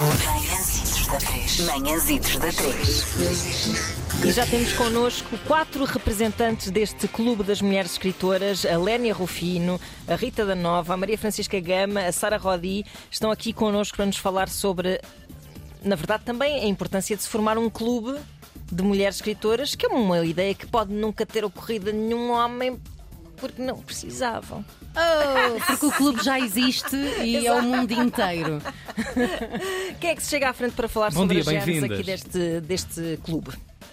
Manhãzitos da 3. Manhãzitos da 3. E já temos connosco quatro representantes deste Clube das Mulheres Escritoras: a Lénia Rufino, a Rita da Nova, a Maria Francisca Gama, a Sara Rodi. Estão aqui connosco para nos falar sobre, na verdade, também a importância de se formar um clube de mulheres escritoras, que é uma ideia que pode nunca ter ocorrido a nenhum homem porque não precisavam. Oh, porque o clube já existe e é o mundo inteiro. Quem é que se chega à frente para falar Bom sobre dia, as aqui deste, deste clube?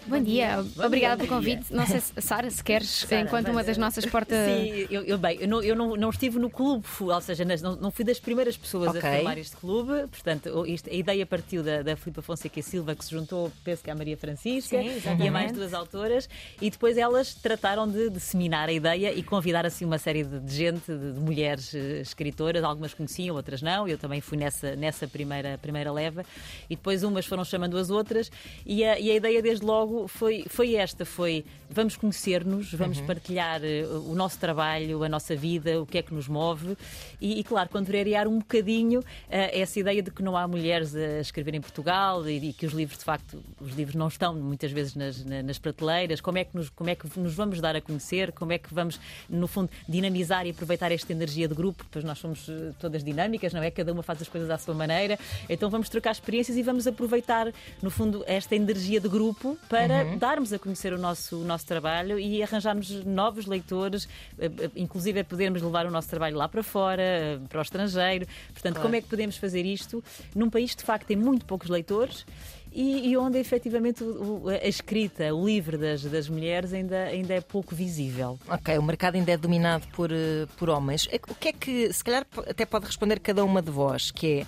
Bom dia, obrigada pelo convite. Não sei se, Sara, se queres, enquanto uma das nossas portas. Sim, eu, eu- bem, eu, não, eu não, não estive no clube, ou seja, não, não fui das primeiras pessoas Ok. a formar este clube, portanto, isto- a ideia partiu da, da Filipa Fonseca e Silva, que se juntou, penso que à Maria Francisca Sim, e a mais duas autoras, e depois elas trataram de disseminar a ideia e convidar assim uma série de, de gente, de, de mulheres eh, escritoras, algumas conheciam, outras não, eu também fui nessa, nessa primeira, primeira leva, e depois umas foram chamando as outras, e a, e a ideia desde logo foi, foi esta, foi vamos conhecer-nos, vamos partilhar eh, o nosso trabalho, a nossa vida, o que é que nos move, e, e, claro, contrariar um bocadinho eh, essa ideia de que não há mulheres a escrever em Portugal e, e que os livros, de facto, os livros não estão muitas vezes nas, na- nas prateleiras, como é, que nos, como é que nos vamos dar a conhecer, como é que vamos, no fundo, dinamizar e aproveitar esta energia de grupo, pois nós somos eh, todas dinâmicas, não é? Cada uma faz as coisas à sua maneira, então vamos trocar experiências e vamos aproveitar, no fundo, esta energia de grupo para darmos a conhecer o nosso, o nosso trabalho e arranjarmos novos leitores, eh, eh, inclusive é podermos levar o nosso trabalho lá para fora, eh, para o estrangeiro. Portanto, como é que podemos fazer isto num país de facto tem muito poucos leitores? E, e onde efetivamente o- o- a escrita, o livro das, das mulheres ainda, ainda é pouco visível. Ok, o mercado ainda é dominado por, por homens. É O que é que, se calhar, até pode responder cada uma de vós, que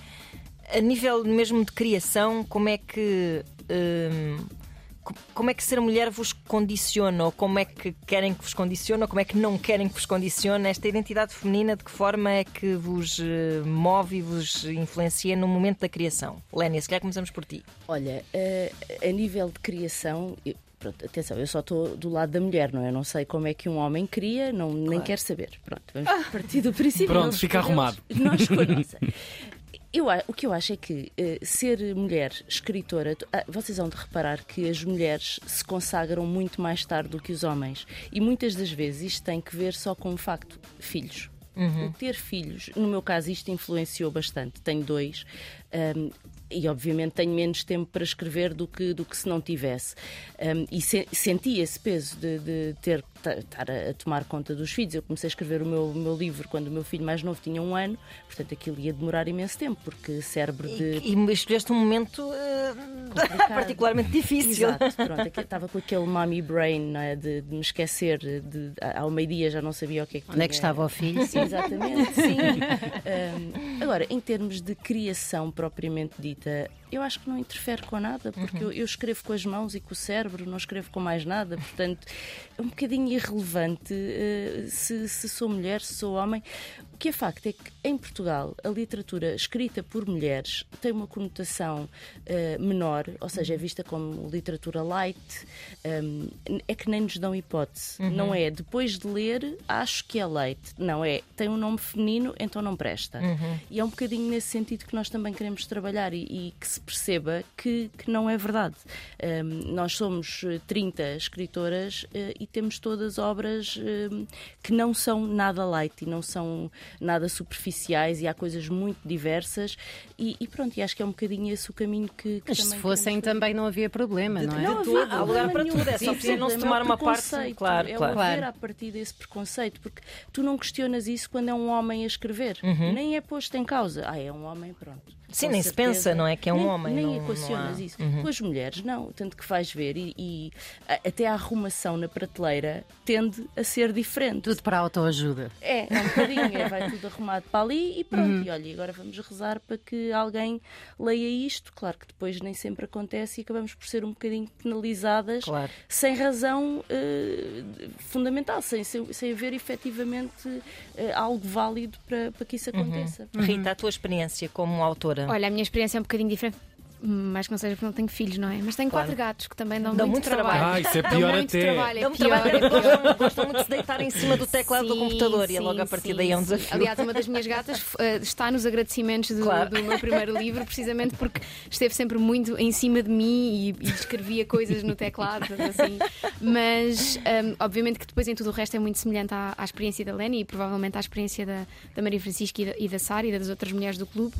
é, a nível mesmo de criação, como é que. hum, como é que ser mulher vos condiciona, ou como é que querem que vos condicione, ou como é que não querem que vos condicione esta identidade feminina? De que forma é que vos eh, move e vos influencia no momento da criação? Lénia, se calhar começamos por ti. Olha, eh, a nível de criação, eu- pronto, atenção, eu só estou do lado da mulher, não é? Eu não sei como é que um homem cria, não, nem quero saber. Pronto, vamos partir do princípio. Pronto, fica arrumado. Não escolhem-se. Eu, o que eu acho é que eh, ser mulher escritora, ah, vocês vão de reparar que as mulheres se consagram muito mais tarde do que os homens. E muitas das vezes isto tem que ver só com o facto: filhos. O ter filhos, no meu caso, isto influenciou bastante. Tenho dois. ahm, e obviamente tenho menos tempo para escrever do que, do que se não tivesse. Ahm, e se- senti esse peso de, de ter ta- estar a, a tomar conta dos filhos. Eu comecei a escrever o meu, o meu livro quando o meu filho mais novo tinha um ano, portanto aquilo ia demorar imenso tempo, porque cérebro de. E, e escolheste um momento eh, particularmente difícil. Exato, pronto, estava com aquele mommy brain é, de, de me esquecer, de, ao meio-dia já não sabia o que é que Onde é que tinha. estava o filho? Sim, exatamente, sim. Um, agora, em termos de criação propriamente dita, eu acho que não interfere com nada, porque eu, eu escrevo com as mãos e com o cérebro, não escrevo com mais nada, portanto é um bocadinho irrelevante eh, se, se sou mulher, se sou homem. O que é facto é que em Portugal a literatura escrita por mulheres tem uma conotação eh, menor, ou seja, é vista como literatura light, um, é que nem nos dão hipótese. Não é depois de ler, acho que é leite. Não é, tem um nome feminino, então não presta. E é um bocadinho nesse sentido que nós também queremos trabalhar e, e que se perceba que, que não é verdade. Um, nós somos eh, 30 escritoras eh, e temos todas obras um, que não são nada light e não são nada superficiais e há coisas muito diversas e, e pronto, e acho que é um bocadinho esse o caminho que, que Mas se fossem também não havia problema, não é? Não, há lugar para tudo, é só preciso não se tomar é uma parte, preconceito, claro, é claro. o haver a partir desse preconceito, porque tu não questionas isso quando é um homem a escrever, nem é posto em causa. Ah, é um homem, pronto. Sim, nem se certeza. pensa, não é, que é um Nem- homem, Nem não- não equacionas há- Uhum. isso. Com as mulheres, não. Tanto que vais ver e, e a- até a arrumação na prateleira tende a ser diferente. Tudo para a autoajuda. É, é um bocadinho, é, vai tudo arrumado para ali e pronto. Uhum. E olha, agora vamos rezar para que alguém leia isto. Claro que depois nem sempre acontece e acabamos por ser um bocadinho penalizadas Claro. sem razão eh, fundamental, sem, sem, sem haver efetivamente eh, algo válido para, para que isso Uhum. aconteça. Rita, a tua experiência como autora. Olha, a minha experiência é um bocadinho diferente. Mais que não seja porque não tenho filhos, não é? Mas tenho Claro. quatro gatos que também dão, Dão muito, muito trabalho. Ah, isso é Dão pior muito até. trabalho, é pior. trabalho gostam, gostam muito de se deitar em cima do teclado do Sim, computador e sim, logo a partir sim, daí é um sim. desafio. Aliás, uma das minhas gatas eh, está nos agradecimentos do, Claro. do meu primeiro livro, precisamente porque esteve sempre muito em cima de mim e, e escrevia coisas no teclado, assim. Mas, hum, obviamente, que depois em tudo o resto é muito semelhante à, à experiência da Leni e provavelmente à experiência da, da Maria Francisca e da, e da Sara e das outras mulheres do clube.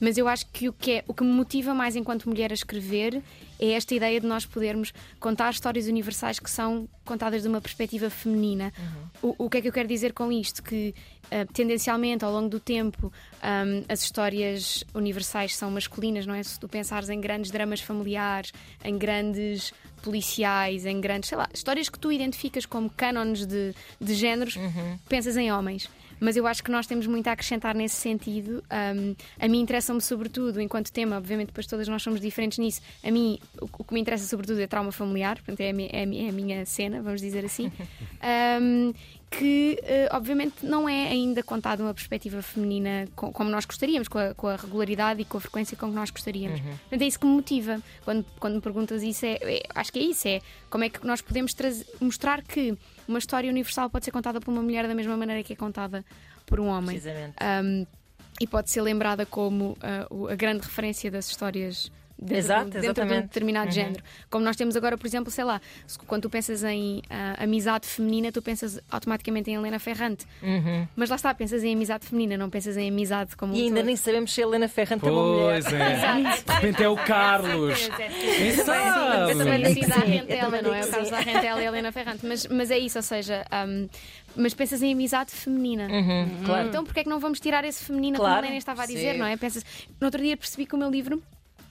Mas eu acho que o que, é, o que me motiva mais enquanto mulher a escrever é esta ideia de nós podermos contar histórias universais que são contadas de uma perspectiva feminina. O, o que é que eu quero dizer com isto? Que ah, tendencialmente, ao longo do tempo, ahm, as histórias universais são masculinas, não é? Se tu pensares em grandes dramas familiares, em grandes policiais, em grandes, sei lá, histórias que tu identificas como cânones de, de géneros, pensas em homens. Mas eu acho que nós temos muito a acrescentar nesse sentido. Um, a mim interessa-me sobretudo, enquanto tema, obviamente, depois todas nós somos diferentes nisso. A mim, o, o que me interessa sobretudo é trauma familiar, portanto, é a, é a é a minha cena, vamos dizer assim. Um, que eh, obviamente não é ainda contado uma perspectiva feminina co- como nós gostaríamos, com a, com a regularidade e com a frequência com que nós gostaríamos. Portanto, é isso que me motiva. Quando, quando me perguntas isso, é, é- acho que é isso: é como é que nós podemos mostrar que uma história universal pode ser contada por uma mulher da mesma maneira que é contada por um homem. Precisamente. Um, e pode ser lembrada como o- a grande referência das histórias dentro, Exato, de, dentro de um exatamente. determinado Uhum. género. Como nós temos agora, por exemplo, sei lá, quando tu pensas em ah, amizade feminina, tu pensas automaticamente em Helena Ferrante. Mas lá está, pensas em amizade feminina, não pensas em amizade como E ainda nem sabemos se a Helena Ferrante é uma mulher. Pois é. De repente é o Carlos. Quem Eu também sabe? digo da sim, eu Rentela, não é? O sim. da Rentela e a Helena Ferrante. Mas, mas é isso, ou seja, um, mas pensas em amizade feminina. Uhum, claro. Então porquê é que não vamos tirar esse feminino, Claro. como a Helena estava a dizer, Sim. não é? Pensas, no outro dia percebi que o meu livro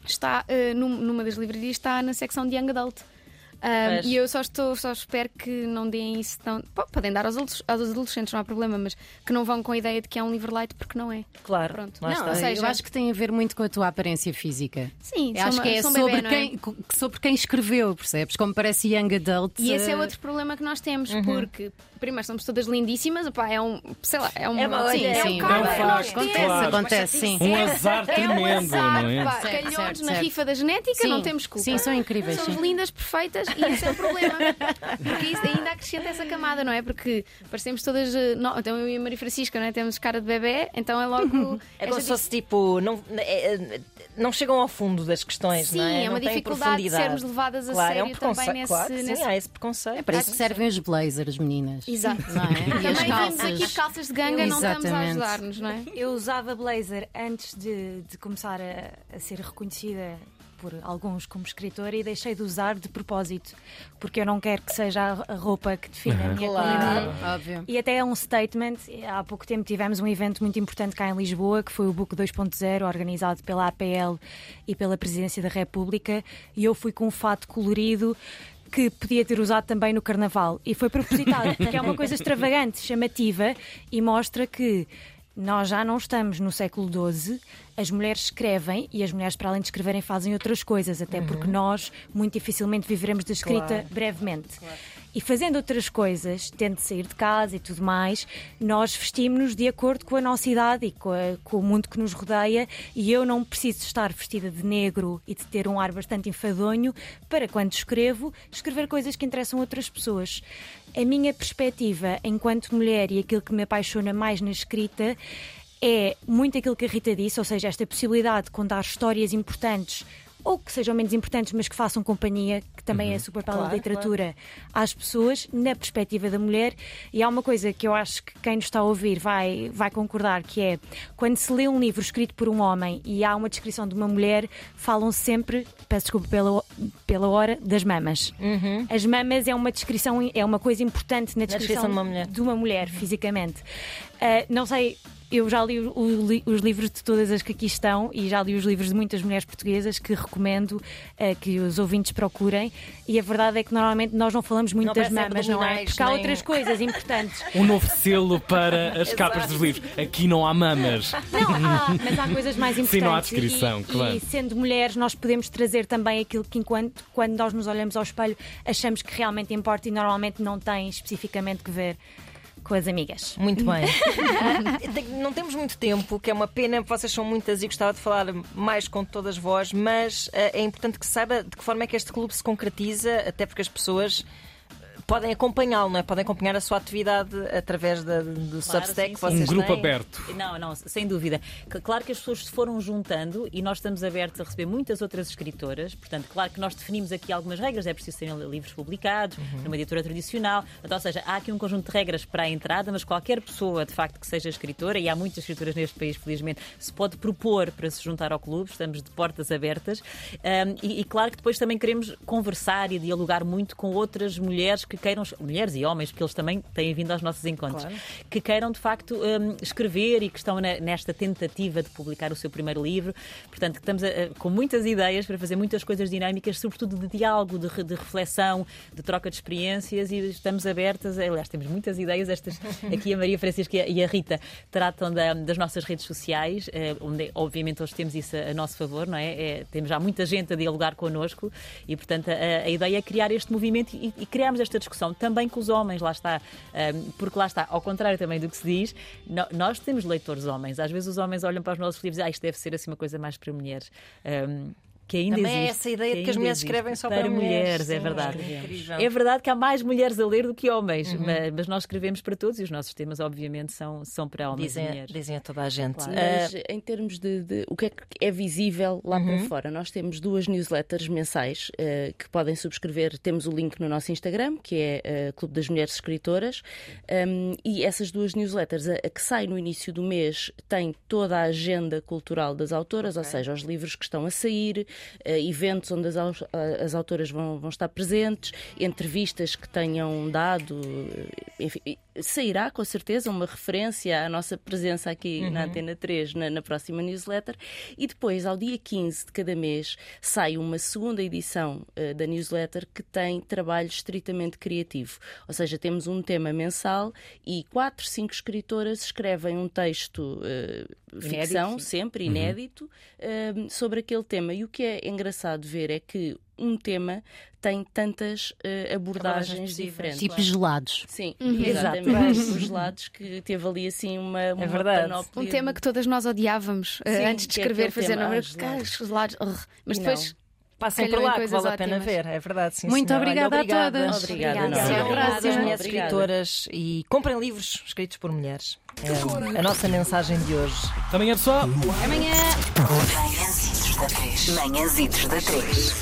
está num- numa das livrarias, está na secção de Young Adult. Pois. e eu só estou, só espero que não deem isso tão. Pô, podem dar aos, adultos- aos adolescentes, não há problema, mas que não vão com a ideia de que é um livro light porque não é. Claro. Pronto. Não, está. Ou seja- eu acho que tem a ver muito com a tua aparência física. Sim, Eu acho uma- que é um sobre, não é? quem, co- sobre quem escreveu, percebes? Como parece Young Adult. E esse é eh, outro problema que nós temos, porque primeiro somos todas lindíssimas, opá, é um, sei lá, é um, É uma- sim, olha, é sim, um karma é um facto, temos. Acontece, Claro. acontece, sim. Um azar É um tremendo, azar, não é? pá, Certo, calhões certo, na certo. rifa da genética, Sim, não temos culpa. sim, são incríveis, Somos sim. lindas, perfeitas e esse é o problema. Porque isso ainda acrescenta essa camada, não é? Porque parecemos todas. eh, não, então eu e a Maria Francisca, não é? Temos cara de bebê, então é logo. É como se fosse tipo. Não, é- é- não chegam ao fundo das questões, Sim, não é? é uma Não dificuldade de sermos levadas a claro, é um sério também preconceito. nesse- Claro, que nesse- Sim, há esse preconceito. É para isso que servem os blazers, meninas. Exato. Não é? E Também as vimos calças. aqui de calças de ganga, não estamos a ajudar-nos, não é? Eu usava blazer antes de, de começar a, a ser reconhecida por alguns como escritora e deixei de usar de propósito, porque eu não quero que seja a, roupa que define a minha qualidade. Óbvio. E até é um statement. Há pouco tempo tivemos um evento muito importante cá em Lisboa, que foi o Book 2.0, organizado pela APL e pela Presidência da República, e eu fui com um fato colorido que podia ter usado também no Carnaval. E foi propositado, porque é uma coisa extravagante, chamativa, e mostra que nós já não estamos no século XII, as mulheres escrevem e as mulheres, para além de escreverem, fazem outras coisas, até porque nós muito dificilmente viveremos da escrita Claro. brevemente. E fazendo outras coisas, tendo de sair de casa e tudo mais, nós vestimos-nos de acordo com a nossa idade e com, a- com o mundo que nos rodeia. E eu não preciso estar vestida de negro e de ter um ar bastante enfadonho para, quando escrevo, escrever coisas que interessam outras pessoas. A minha perspectiva enquanto mulher e aquilo que me apaixona mais na escrita é muito aquilo que a Rita disse, ou seja, esta possibilidade de contar histórias importantes ou que sejam menos importantes, mas que façam companhia, que também é super papel da literatura, às pessoas, na perspectiva da mulher. E há uma coisa que eu acho que quem nos está a ouvir vai, vai concordar, que é quando se lê um livro escrito por um homem e há uma descrição de uma mulher, falam sempre, peço desculpa pela, pela hora, das mamas. As mamas é uma descrição, é uma coisa importante na descrição, descrição de uma mulher. de uma mulher, fisicamente. Ah, não sei, eu já li o- o li- os livros de todas as que aqui estão e já li os livros de muitas mulheres portuguesas que recomendo ah, que os ouvintes procurem. E a verdade é que normalmente nós não falamos muito Não das mamas, não é? Porque há nem- outras coisas importantes. Um novo selo para as capas dos livros. Aqui não há mamas. Não, há, mas há coisas mais importantes. Sim, não há descrição, e, claro. E sendo mulheres, nós podemos trazer também aquilo que, enquanto, quando nós nos olhamos ao espelho, achamos que realmente importa e normalmente não tem especificamente que ver com as amigas. Muito bem. Não temos muito tempo, que é uma pena, vocês são muitas e gostava de falar mais com todas vós, mas ah, é importante que saiba de que forma é que este clube se concretiza, até porque as pessoas podem acompanhá-lo, não é? Podem acompanhar a sua atividade através da- do Substack sim, que sim. Um vocês grupo têm. aberto. Não, não, sem dúvida. Claro que as pessoas se foram juntando e nós estamos abertos a receber muitas outras escritoras. Portanto, claro que nós definimos aqui algumas regras. É preciso serem livros publicados numa editora tradicional. Então, ou seja, há aqui um conjunto de regras para a entrada, mas qualquer pessoa, de facto, que seja escritora, e há muitas escritoras neste país, felizmente, se pode propor para se juntar ao clube. Estamos de portas abertas. Um, e, e claro que depois também queremos conversar e dialogar muito com outras mulheres que queiram, mulheres e homens, porque eles também têm vindo aos nossos encontros, que queiram de facto um, escrever e que estão na- nesta tentativa de publicar o seu primeiro livro. Portanto, que estamos a- com muitas ideias para fazer muitas coisas dinâmicas, sobretudo de diálogo, de, de reflexão, de troca de experiências e estamos abertas. Aliás, temos muitas ideias. Estas aqui a Maria Francisca e a- e a Rita tratam da- das nossas redes sociais, eh, onde obviamente hoje temos isso a, a nosso favor, não é? É, Temos já muita gente a dialogar connosco e, portanto, a, a ideia é criar este movimento e, e criarmos esta discussão também com os homens, lá está. Porque lá está, ao contrário também do que se diz, nós temos leitores homens. Às vezes os homens olham para os nossos livros e ah, isto deve ser assim uma coisa mais para mulheres. Que ainda Também é existe, essa ideia de que as mulheres existe. escrevem só para, mulheres. É Sim, verdade. incrível. É verdade que há mais mulheres a ler do que homens, Uhum. mas, mas nós escrevemos para todos e os nossos temas, obviamente, são, são para homens e Dizem, mulheres. dizem a toda a gente. Claro. Ah, Mas em termos de, de o que é que é visível lá para fora, nós temos duas newsletters mensais eh, que podem subscrever. Temos o link no nosso Instagram, que é eh, Clube das Mulheres Escritoras, Um, e essas duas newsletters, a, a que sai no início do mês, tem toda a agenda cultural das autoras, ou seja, os livros que estão a sair, eventos onde as, a- as autoras vão, vão estar presentes, entrevistas que tenham dado, eh, enfim, sairá com certeza uma referência à nossa presença aqui na Antena 3 na, na próxima newsletter e depois, ao dia 15 de cada mês, sai uma segunda edição eh, da newsletter que tem trabalho estritamente criativo. Ou seja, temos um tema mensal e quatro, cinco escritoras escrevem um texto eh, ficção, sim. sempre inédito, eh, sobre aquele tema. E o que é engraçado ver é que um tema tem tantas eh, abordagens diferentes. Tipo gelados. Sim, Uhum. exatamente. Os gelados que teve ali assim uma, uma verdade. panóplia Um tema que todas nós odiávamos eh, Sim, antes de é escrever, aquele fazer nome. ah, gelados. gelados. ugh. Mas depois. Passem por lá, que vale a pena ver, é verdade. Sim, Muito senhora. obrigada Olha, a todas. Obrigada, Obrigada. nós. São Até à obrigadas próxima. mulheres Obrigada. escritoras e comprem livros escritos por mulheres. É a nossa mensagem de hoje. É pessoal. Manhãzitos da 3. Manhãzitos da 3.